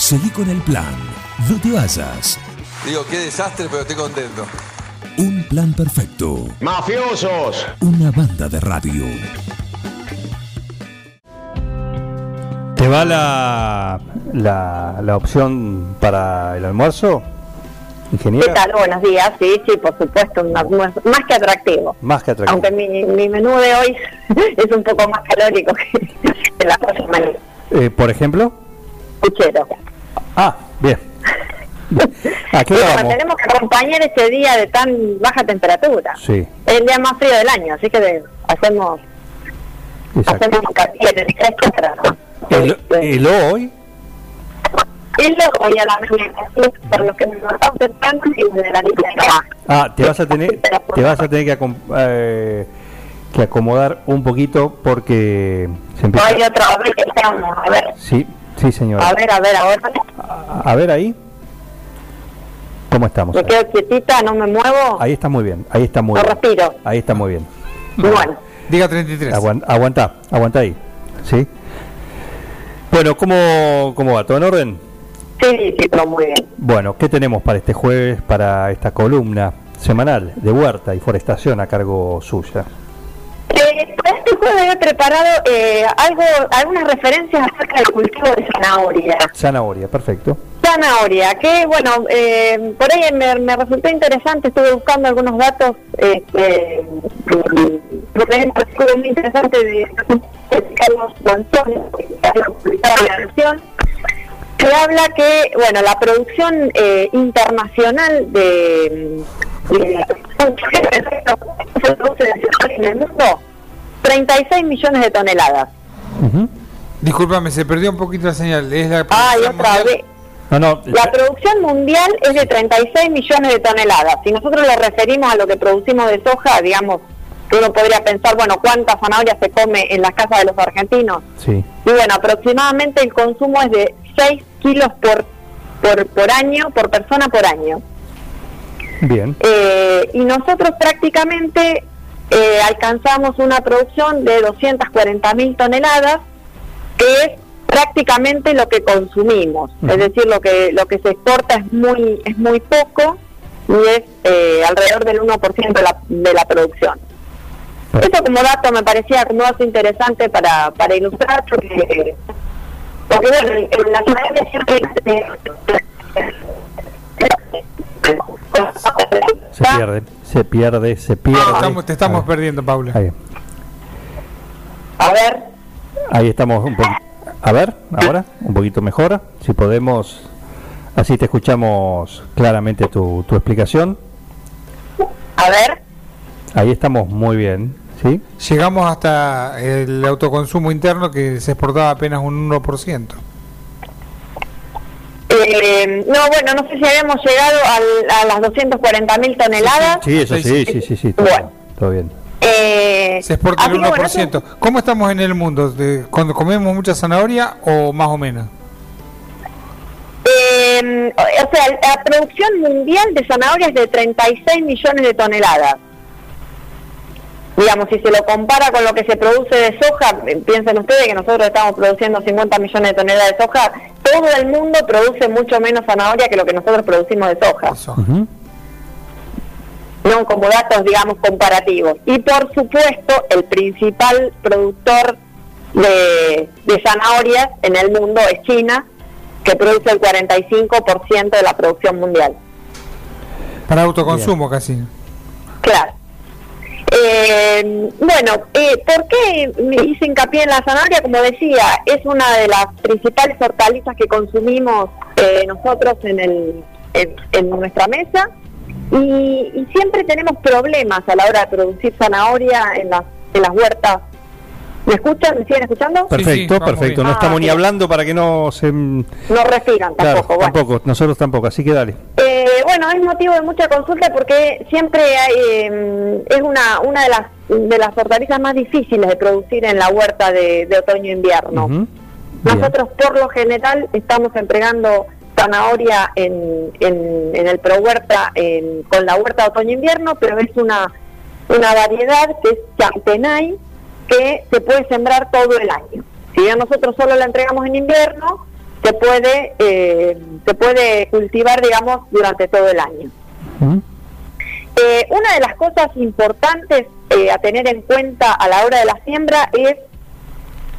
Seguí con el plan. No te vayas. Digo, qué desastre, pero estoy contento. Un plan perfecto. ¡Mafiosos! Una banda de radio. ¿Te va la, la, la opción para el almuerzo, ¿Qué ingeniera? tal? Buenos días. Sí, sí, por supuesto, un almuerzo más que atractivo. Más que atractivo. Aunque mi, mi menú de hoy es un poco más calórico que, que la mañana. Eh, por ejemplo. Puchero. Ah, bien. ¿A Bueno, vamos? tenemos que acompañar ese día de tan baja temperatura. Sí, Es el día más frío del año, así que de- hacemos exacto. hacemos en el fresco para- El, el hoy, Y luego voy a la mañana, por lo que me matamos temprano y de la línea de ah, te vas a tener, te vas a tener que, acom- eh, que acomodar un poquito porque se empieza. Hoy otra vez que estamos, a ver, Sí, sí, señora. a ver, a ver, a ver. A, a ver ahí. ¿Cómo estamos? Me quedo quietita, no me muevo, Ahí está muy bien, ahí está muy no bien. respiro. Ahí está muy bien. Bueno, Diga 33. Aguan- aguanta, aguanta ahí. ¿Sí? Bueno, ¿cómo, ¿cómo va? ¿Todo en orden? sí, sí, pero muy bien. Bueno, ¿qué tenemos para este jueves, para esta columna semanal de huerta y forestación a cargo suya? Eh, este jueves he preparado eh, algo, algunas referencias acerca del cultivo de zanahoria. Zanahoria, perfecto. Zanahoria, que bueno, eh, por ahí me, me resultó interesante, estuve buscando algunos datos, ejemplo, estuvo muy interesante de, de Carlos ha publicado la que habla que, bueno, la producción eh, internacional de, de de cereales en el mundo, 36 millones de toneladas. Ujú. Discúlpame, se perdió un poquito la señal. Es la Ay, producción otra mundial. vez. No, no, La producción mundial es de 36 millones de toneladas. Si nosotros le referimos a lo que producimos de soja, digamos, que uno podría pensar, bueno, ¿cuánta zanahoria se come en las casas de los argentinos? sí. Y bueno, aproximadamente el consumo es de 6 kilos por, por, por año, por persona por año. Bien. Eh, y nosotros prácticamente eh, alcanzamos una producción de 240 mil toneladas, que es prácticamente lo que consumimos. Es decir, lo que lo que se exporta es muy es muy poco y es eh, alrededor del 1% de la, de la producción. Eso como dato me parecía como dato interesante para, para ilustrar porque, porque bueno, en en la ciudad siempre Se pierde, se pierde, se pierde. Estamos- te estamos perdiendo, Paula. Ahí, A ver, ahí estamos un poquito. A ver, ahora, un poquito mejor. Si podemos, así te escuchamos claramente tu, tu explicación. a ver. Ahí estamos muy bien, ¿sí? Llegamos hasta el autoconsumo interno que se exportaba apenas un 1%. Eh, no, bueno, no sé si habíamos llegado al- a las 240 mil toneladas. Sí, eso sí, Sí, sí, sí, sí, todo, Bueno. todo bien. Eh, Se exporta el así que, bueno, 1%. eso- ¿Cómo estamos en el mundo? ¿De- ¿Cuando comemos mucha zanahoria o más o menos? eh, o sea, la producción mundial de zanahoria es de 36 millones de toneladas. Digamos, si se lo compara con lo que se produce de soja, piensen ustedes que nosotros estamos produciendo 50 millones de toneladas de soja, todo el mundo produce mucho menos zanahoria que lo que nosotros producimos de soja. No como datos, digamos, comparativos. Y por supuesto, el principal productor de, de zanahorias en el mundo es China, que produce el 45% de la producción mundial. Para autoconsumo casi. Claro. Eh, bueno, eh, ¿por qué me hice hincapié en la zanahoria? Como decía, es una de las principales hortalizas que consumimos eh, nosotros en, el, en, nuestra mesa y, y siempre tenemos problemas a la hora de producir zanahoria en las, en las huertas. ¿Me escuchan? ¿Me siguen escuchando? Perfecto, perfecto. No Ah, estamos ni bien. hablando para que no se... No respiran Claro, tampoco. bueno. tampoco, nosotros tampoco, así que dale. Eh, bueno, es motivo de mucha consulta porque siempre hay, eh, es una una de las de las hortalizas más difíciles de producir en la huerta de, de otoño-invierno. Bien. Nosotros por lo general estamos empleando zanahoria en, en, en el pro huerta en- con la huerta de otoño-invierno, pero es una una variedad que es champenay que se puede sembrar todo el año. Si bien nosotros solo la entregamos en invierno, se puede, eh, se puede cultivar, digamos, durante todo el año. ¿Mm? Eh, una de las cosas importantes eh, a tener en cuenta a la hora de la siembra es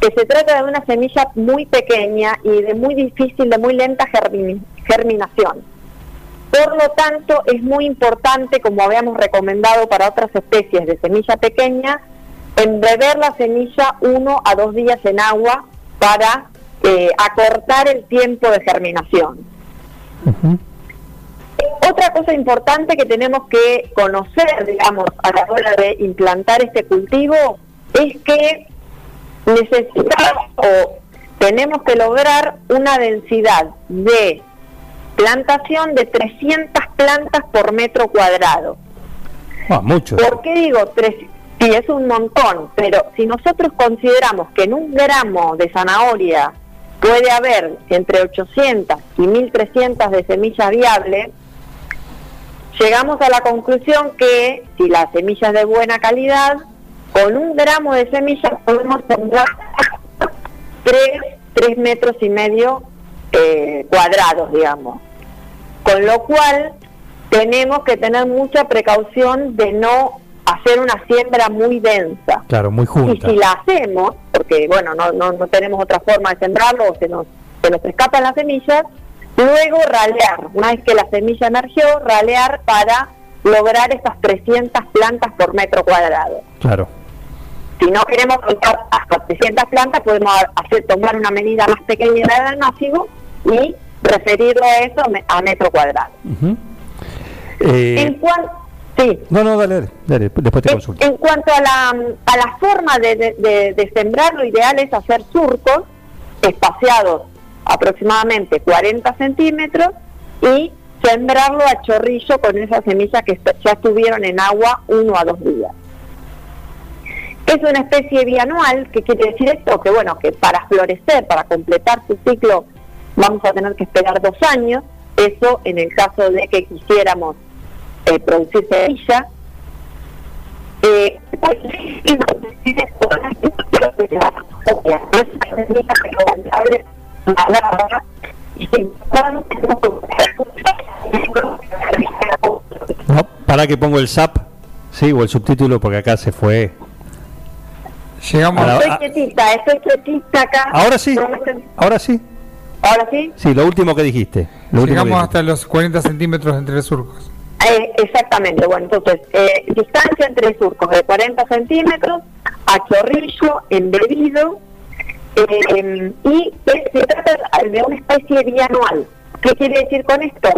que se trata de una semilla muy pequeña y de muy difícil, de muy lenta germi- germinación. Por lo tanto, es muy importante, como habíamos recomendado para otras especies de semilla pequeña, embeber la semilla uno a dos días en agua para eh, acortar el tiempo de germinación. Otra cosa importante que tenemos que conocer, digamos, a la hora de implantar este cultivo es que necesitamos o tenemos que lograr una densidad de plantación de 300 plantas por metro cuadrado. Ah, mucho. ¿Por qué digo tres? Sí, es un montón, pero si nosotros consideramos que en un gramo de zanahoria puede haber entre 800 y 1300 de semilla viable, llegamos a la conclusión que si la semilla es de buena calidad, con un gramo de semilla podemos sembrar 3, metros y medio eh, cuadrados, digamos. Con lo cual tenemos que tener mucha precaución de no hacer una siembra muy densa. Claro, muy Y junta. si la hacemos, porque bueno, no, no, no tenemos otra forma de sembrarlo, o se nos, se nos escapan las semillas, luego ralear, una vez que la semilla emergió, ralear para lograr esas 300 plantas por metro cuadrado. Claro. Si no queremos soltar hasta 300 plantas, podemos hacer tomar una medida más pequeña del máximo y referirlo a eso a me- a metro cuadrado. Eh, En cuanto... Sí. no, no, dale, dale, dale, después te En, consulto. en cuanto a la, a la forma de, de- de- de sembrar, lo ideal es hacer surcos espaciados aproximadamente 40 centímetros y sembrarlo a chorrillo con esas semillas que ya estuvieron en agua uno a dos días. Es una especie bianual, que quiere decir esto? Que bueno, que para florecer, para completar su ciclo, vamos a tener que esperar dos años. Eso en el caso de que quisiéramos eh, producir semilla. Eh, No, para que pongo el SAP, sí, o el subtítulo, porque acá se fue. Llegamos Ahora- Estoy quietita, estoy quietita acá. Ahora sí, ahora sí. Ahora sí. Sí, lo último que dijiste. Lo último que Llegamos dijiste. hasta los 40 centímetros entre surcos. Eh, exactamente, bueno, entonces, eh, distancia entre surcos de 40 centímetros, a chorrillo, embebido, eh, y se trata de una especie bianual. ¿Qué quiere decir con esto?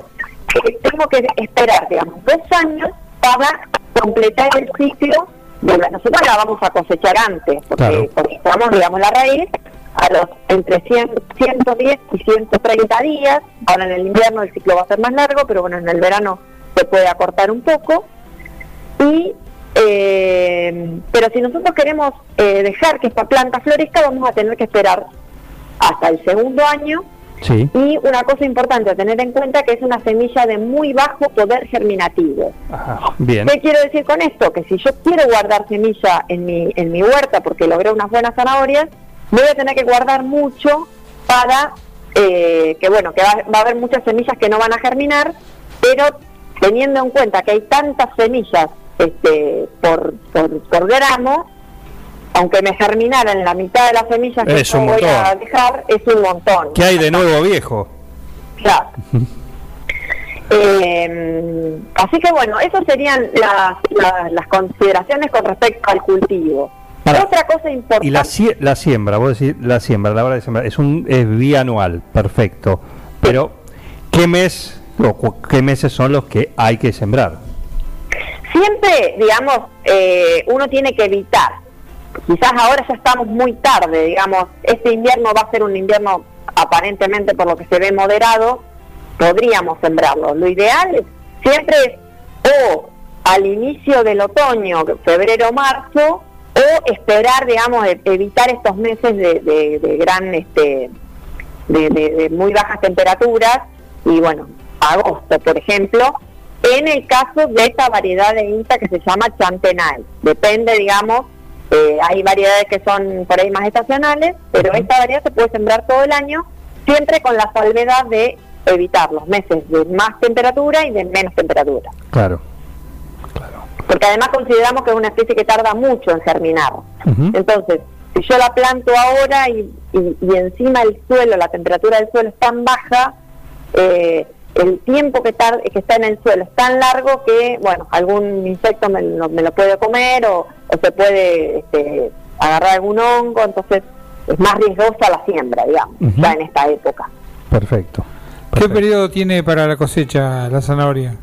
Que tengo que esperar, digamos, dos años para completar el ciclo de la... Nosotros la vamos a cosechar antes, porque Claro. digamos, la raíz a los entre 100, 110 y 130 días. Ahora en el invierno el ciclo va a ser más largo, pero bueno, en el verano se puede acortar un poco. Y eh, pero si nosotros queremos eh, dejar que esta planta florezca, vamos a tener que esperar hasta el segundo año. Sí, Y una cosa importante a tener en cuenta que es una semilla de muy bajo poder germinativo. Ajá, bien. ¿Qué quiero decir con esto? Que si yo quiero guardar semilla en mi, en mi huerta porque logré unas buenas zanahorias, voy a tener que guardar mucho para eh, que, bueno, que va, va a haber muchas semillas que no van a germinar, pero teniendo en cuenta que hay tantas semillas este, por, por, por gramo, aunque me germinaran la mitad de las semillas que yo voy a dejar, es un montón. ¿Qué hay de nuevo, viejo? Claro. Eh, así que bueno, esas serían las, las, las consideraciones con respecto al cultivo. Otra cosa importante. Y la, la siembra, vos decís, la siembra, la hora de sembrar, es un es bianual, perfecto. Pero, ¿qué mes qué meses son los que hay que sembrar? Siempre, digamos, eh, uno tiene que evitar. Quizás ahora ya estamos muy tarde, digamos, este invierno va a ser un invierno aparentemente por lo que se ve moderado, podríamos sembrarlo. Lo ideal siempre es o al inicio del otoño, febrero marzo, o esperar, digamos, e- evitar estos meses de, gran, este, de muy bajas temperaturas y bueno, agosto, por ejemplo, en el caso de esta variedad de INTA que se llama Chantenay. Depende, digamos, eh, hay variedades que son por ahí más estacionales, pero esta variedad se puede sembrar todo el año siempre con la salvedad de evitar los meses de más temperatura y de menos temperatura. Claro. Porque además consideramos que es una especie que tarda mucho en germinar. Entonces, si yo la planto ahora y, y- y encima el suelo, la temperatura del suelo es tan baja, eh, el tiempo que, tar- que está en el suelo es tan largo que, bueno, algún insecto me lo, me lo puede comer o, o se puede este, agarrar algún hongo, entonces es más riesgosa la siembra, digamos, ya en esta época. Perfecto. ¿Qué Perfecto. periodo tiene para la cosecha la zanahoria?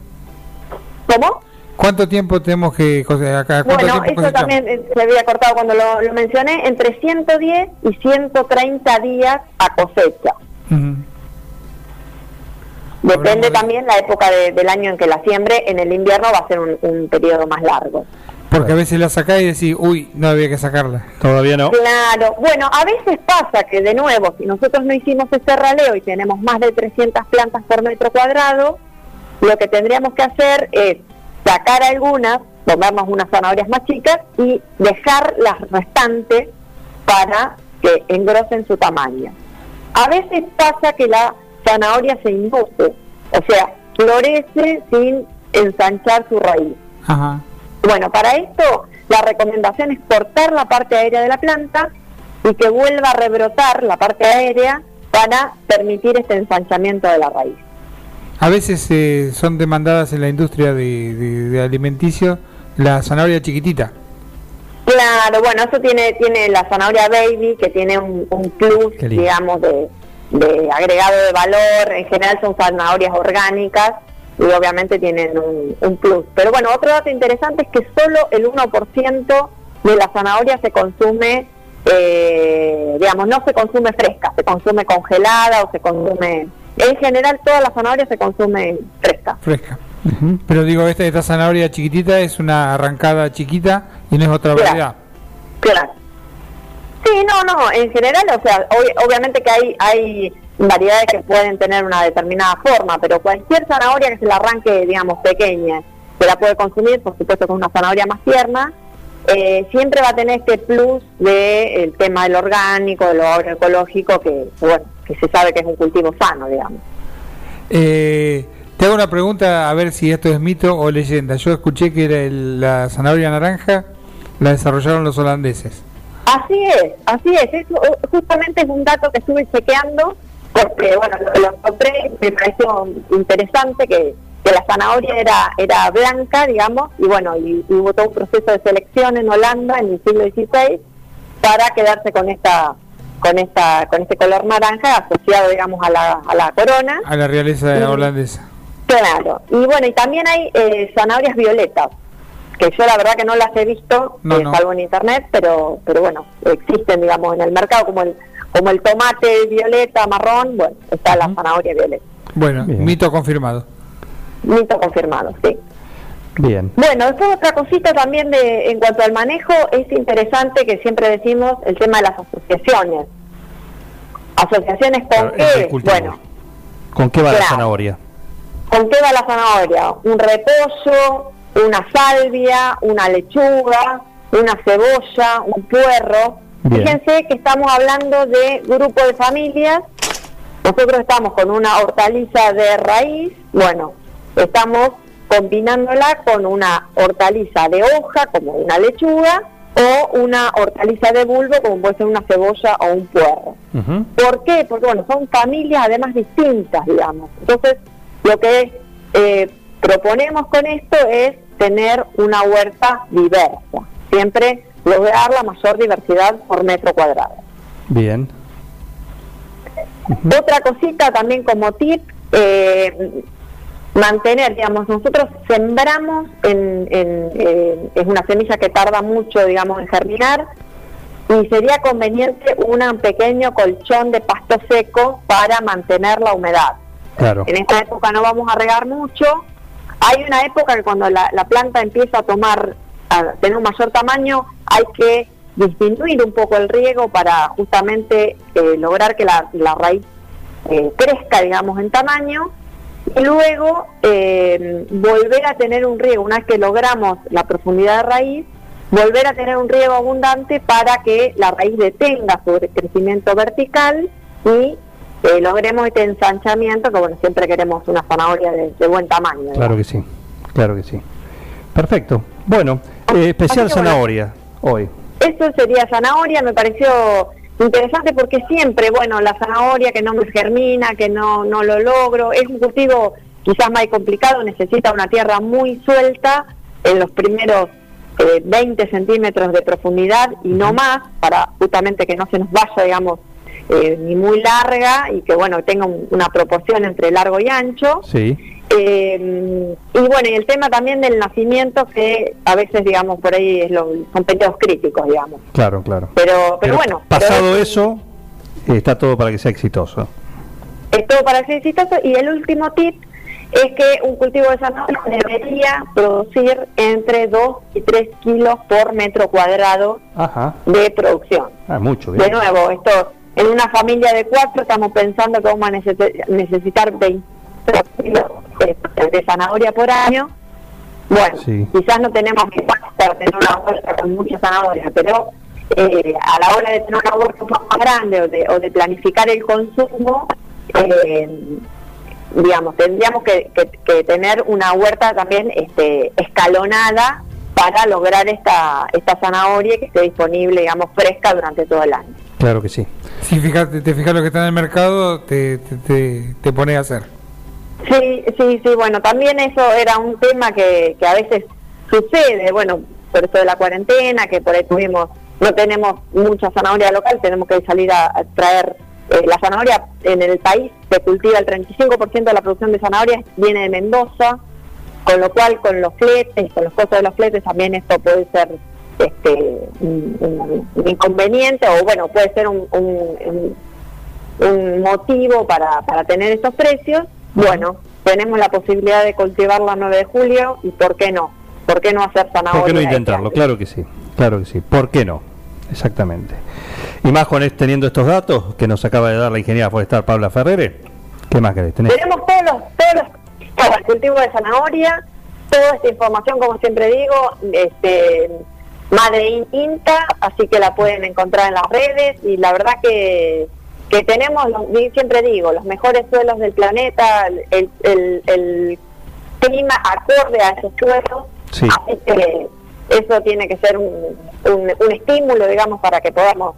¿Cómo? ¿Cuánto tiempo tenemos que cosechar Bueno, eso cosechamos? también eh, se había cortado cuando lo, lo mencioné, entre 110 y 130 días a cosecha. Depende también la época de- del año en que la siembre, en el invierno va a ser un, un periodo más largo. Porque a veces la sacás y decís, uy, no había que sacarla. Todavía no. Claro, bueno, a veces pasa que de nuevo, si nosotros no hicimos ese raleo y tenemos más de 300 plantas por metro cuadrado, lo que tendríamos que hacer es sacar algunas, tomarnos unas zanahorias más chicas y dejar las restantes para que engrosen su tamaño. A veces pasa que la zanahoria se induce, o sea, florece sin ensanchar su raíz. Ajá. Bueno, para esto la recomendación es cortar la parte aérea de la planta y que vuelva a rebrotar la parte aérea para permitir este ensanchamiento de la raíz. A veces eh, son demandadas en la industria de, de- de alimenticio la zanahoria chiquitita. Claro, bueno, eso tiene tiene la zanahoria baby, que tiene un, un plus, digamos, de, de agregado de valor. En general son zanahorias orgánicas y obviamente tienen un, un plus. Pero bueno, otro dato interesante es que solo el 1% de la zanahoria se consume, eh, digamos, no se consume fresca, se consume congelada o se consume... En general toda la zanahoria se consume fresca. Fresca. Pero digo, esta, esta zanahoria chiquitita es una arrancada chiquita y no es otra Claro. variedad. Claro. Sí, no, no, en general, o sea, ob- obviamente que hay, hay variedades que pueden tener una determinada forma, pero cualquier zanahoria que se la arranque, digamos, pequeña, se la puede consumir, por supuesto con una zanahoria más tierna, eh, siempre va a tener este plus de el tema del orgánico, de lo agroecológico, que, bueno, que se sabe que es un cultivo sano, digamos. Eh, te hago una pregunta a ver si esto es mito o leyenda. Yo escuché que era el- la zanahoria naranja la desarrollaron los holandeses. Así es, así es. Eso eh, justamente es un dato que estuve chequeando porque, bueno, lo, lo encontré, me pareció interesante que, que la zanahoria era era blanca, digamos, y bueno, y, y hubo todo un proceso de selección en Holanda en el siglo XVI para quedarse con esta con esta con este color naranja asociado, digamos, a la, a la corona. A la realeza Sí. holandesa. Claro, y bueno, y también hay eh, zanahorias violetas, que yo la verdad que no las he visto, No, eh, no. salvo en internet, pero pero bueno, existen, digamos, en el mercado como el como el tomate violeta, marrón, bueno, está la zanahoria violeta. Bueno, Bien. mito confirmado. Mito confirmado, sí. Bien. Bueno, después otra cosita también de en cuanto al manejo, es interesante que siempre decimos el tema de las asociaciones. ¿Asociaciones con qué? Bueno, ¿Con qué va la zanahoria? ¿Con qué va la zanahoria? Un repollo, una salvia, una lechuga, una cebolla, un puerro. Bien. Fíjense que estamos hablando de grupo de familias. Nosotros estamos con una hortaliza de raíz. Bueno, estamos combinándola con una hortaliza de hoja, como una lechuga, o una hortaliza de bulbo, como puede ser una cebolla o un puerro. ¿Por qué? Porque bueno, son familias además distintas, digamos. Entonces, lo que eh, proponemos con esto es tener una huerta diversa, siempre lograr la mayor diversidad por metro cuadrado. Bien. Otra cosita también como tip, eh, mantener, digamos, nosotros sembramos, en, en, eh, es una semilla que tarda mucho, digamos, en germinar, y sería conveniente un pequeño colchón de pasto seco para mantener la humedad. Claro. En esta época no vamos a regar mucho. Hay una época que cuando la, la planta empieza a tomar, a tener un mayor tamaño, hay que disminuir un poco el riego para justamente eh, lograr que la, la raíz eh, crezca, digamos, en tamaño. Y luego eh, volver a tener un riego, una vez que logramos la profundidad de raíz, volver a tener un riego abundante para que la raíz detenga su crecimiento vertical y eh, logremos este ensanchamiento, que bueno, siempre queremos una zanahoria de, de buen tamaño. Claro que sí, claro que sí. Perfecto. Bueno, eh, especial bueno. zanahoria hoy. Eso sería zanahoria, me pareció interesante porque siempre, bueno, la zanahoria que no me germina, que no, no lo logro, es un cultivo quizás más complicado, necesita una tierra muy suelta en los primeros eh, 20 centímetros de profundidad y no más, para justamente que no se nos vaya, digamos, eh, ni muy larga y que, bueno, tenga un- una proporción entre largo y ancho. Sí, Eh, y bueno, y el tema también del nacimiento, que a veces, digamos, por ahí es lo- son periodos críticos, digamos. claro, claro. Pero, pero, bueno, pasado pero eso, está todo para que sea exitoso. es todo para ser exitoso. Y el último tip es que un cultivo de zanahoria debería producir entre 2 y 3 kilos por metro cuadrado Ajá. de producción. Ah, mucho, bien. De nuevo, esto en una familia de cuatro estamos pensando que vamos a necesi- necesitar 20 kilos de, zanahoria por año. Bueno, Sí. quizás no tenemos que para tener una huerta con mucha zanahoria, pero eh, a la hora de tener una poco más grande o de, o de planificar el consumo, eh, digamos, tendríamos que, que- que tener una huerta también este, escalonada para lograr esta, esta zanahoria que esté disponible, digamos, fresca durante todo el año. Claro que sí. Si fíjate, te fijas lo que está en el mercado, te, te, te, te pone a hacer. Sí, sí, sí, bueno, también eso era un tema que, que a veces sucede, bueno, por eso de la cuarentena, que por ahí tuvimos, no tenemos mucha zanahoria local, tenemos que salir a, a traer eh, la zanahoria en el país, se cultiva el 35% de la producción de zanahoria, viene de Mendoza, con lo cual con los fletes, con los costos de los fletes también esto puede ser este un, un- un inconveniente o bueno, puede ser un, un- motivo para, para tener estos precios, bueno, tenemos la posibilidad de cultivar la 9 de julio y ¿por qué no? ¿Por qué no hacer zanahoria? ¿Por qué no este intentarlo? Claro que sí, claro que sí. ¿Por qué no? Exactamente. Y más con teniendo estos datos que nos acaba de dar la ingeniera forestal Paula Ferrere, ¿qué más querés tener? Tenemos todos los, todos los para el cultivo de zanahoria, toda esta información, como siempre digo, este Madre In- INTA, así que la pueden encontrar en las redes y la verdad que, que tenemos, siempre digo, los mejores suelos del planeta, el, el, el clima acorde a esos suelos, Sí. así que eso tiene que ser un, un, un estímulo, digamos, para que podamos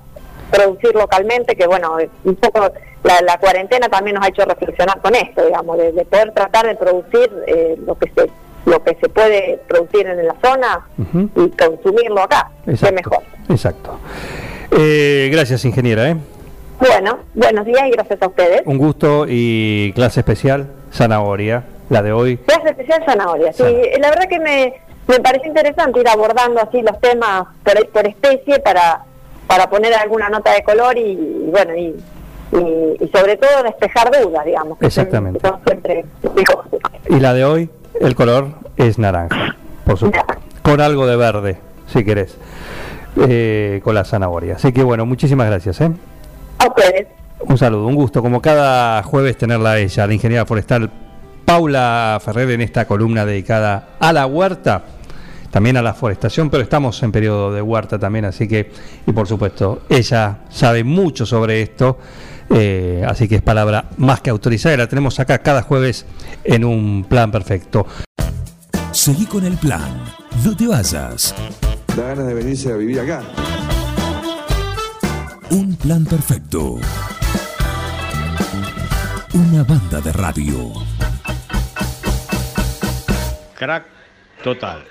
producir localmente, que bueno, un poco la, la cuarentena también nos ha hecho reflexionar con esto, digamos, de, de poder tratar de producir eh, lo que se lo que se puede producir en la zona y consumirlo acá, Exacto. mejor. Exacto. Eh, gracias, ingeniera. ¿eh? Bueno, buenos días y gracias a ustedes. Un gusto y clase especial, zanahoria, la de hoy. Clase especial zanahoria. Sí, la verdad que me, me parece interesante ir abordando así los temas por, por especie para, para poner alguna nota de color y, y bueno, y, y, y sobre todo despejar dudas, digamos. que son- Exactamente. que son siempre. Y la de hoy, el color es naranja, por supuesto. Con algo de verde, si querés, eh, con la zanahoria. Así que bueno, muchísimas gracias. ¿eh? A ustedes. Un saludo, un gusto, como cada jueves tenerla a ella, la ingeniera forestal Paula Ferrer en esta columna dedicada a la huerta, también a la forestación, pero estamos en periodo de huerta también, así que, y por supuesto, ella sabe mucho sobre esto, eh, así que es palabra más que autorizada, y la tenemos acá cada jueves en un plan perfecto. Seguí con el plan. No te vayas. Da ganas de venirse a vivir acá. Un plan perfecto. Una banda de radio. Crack total.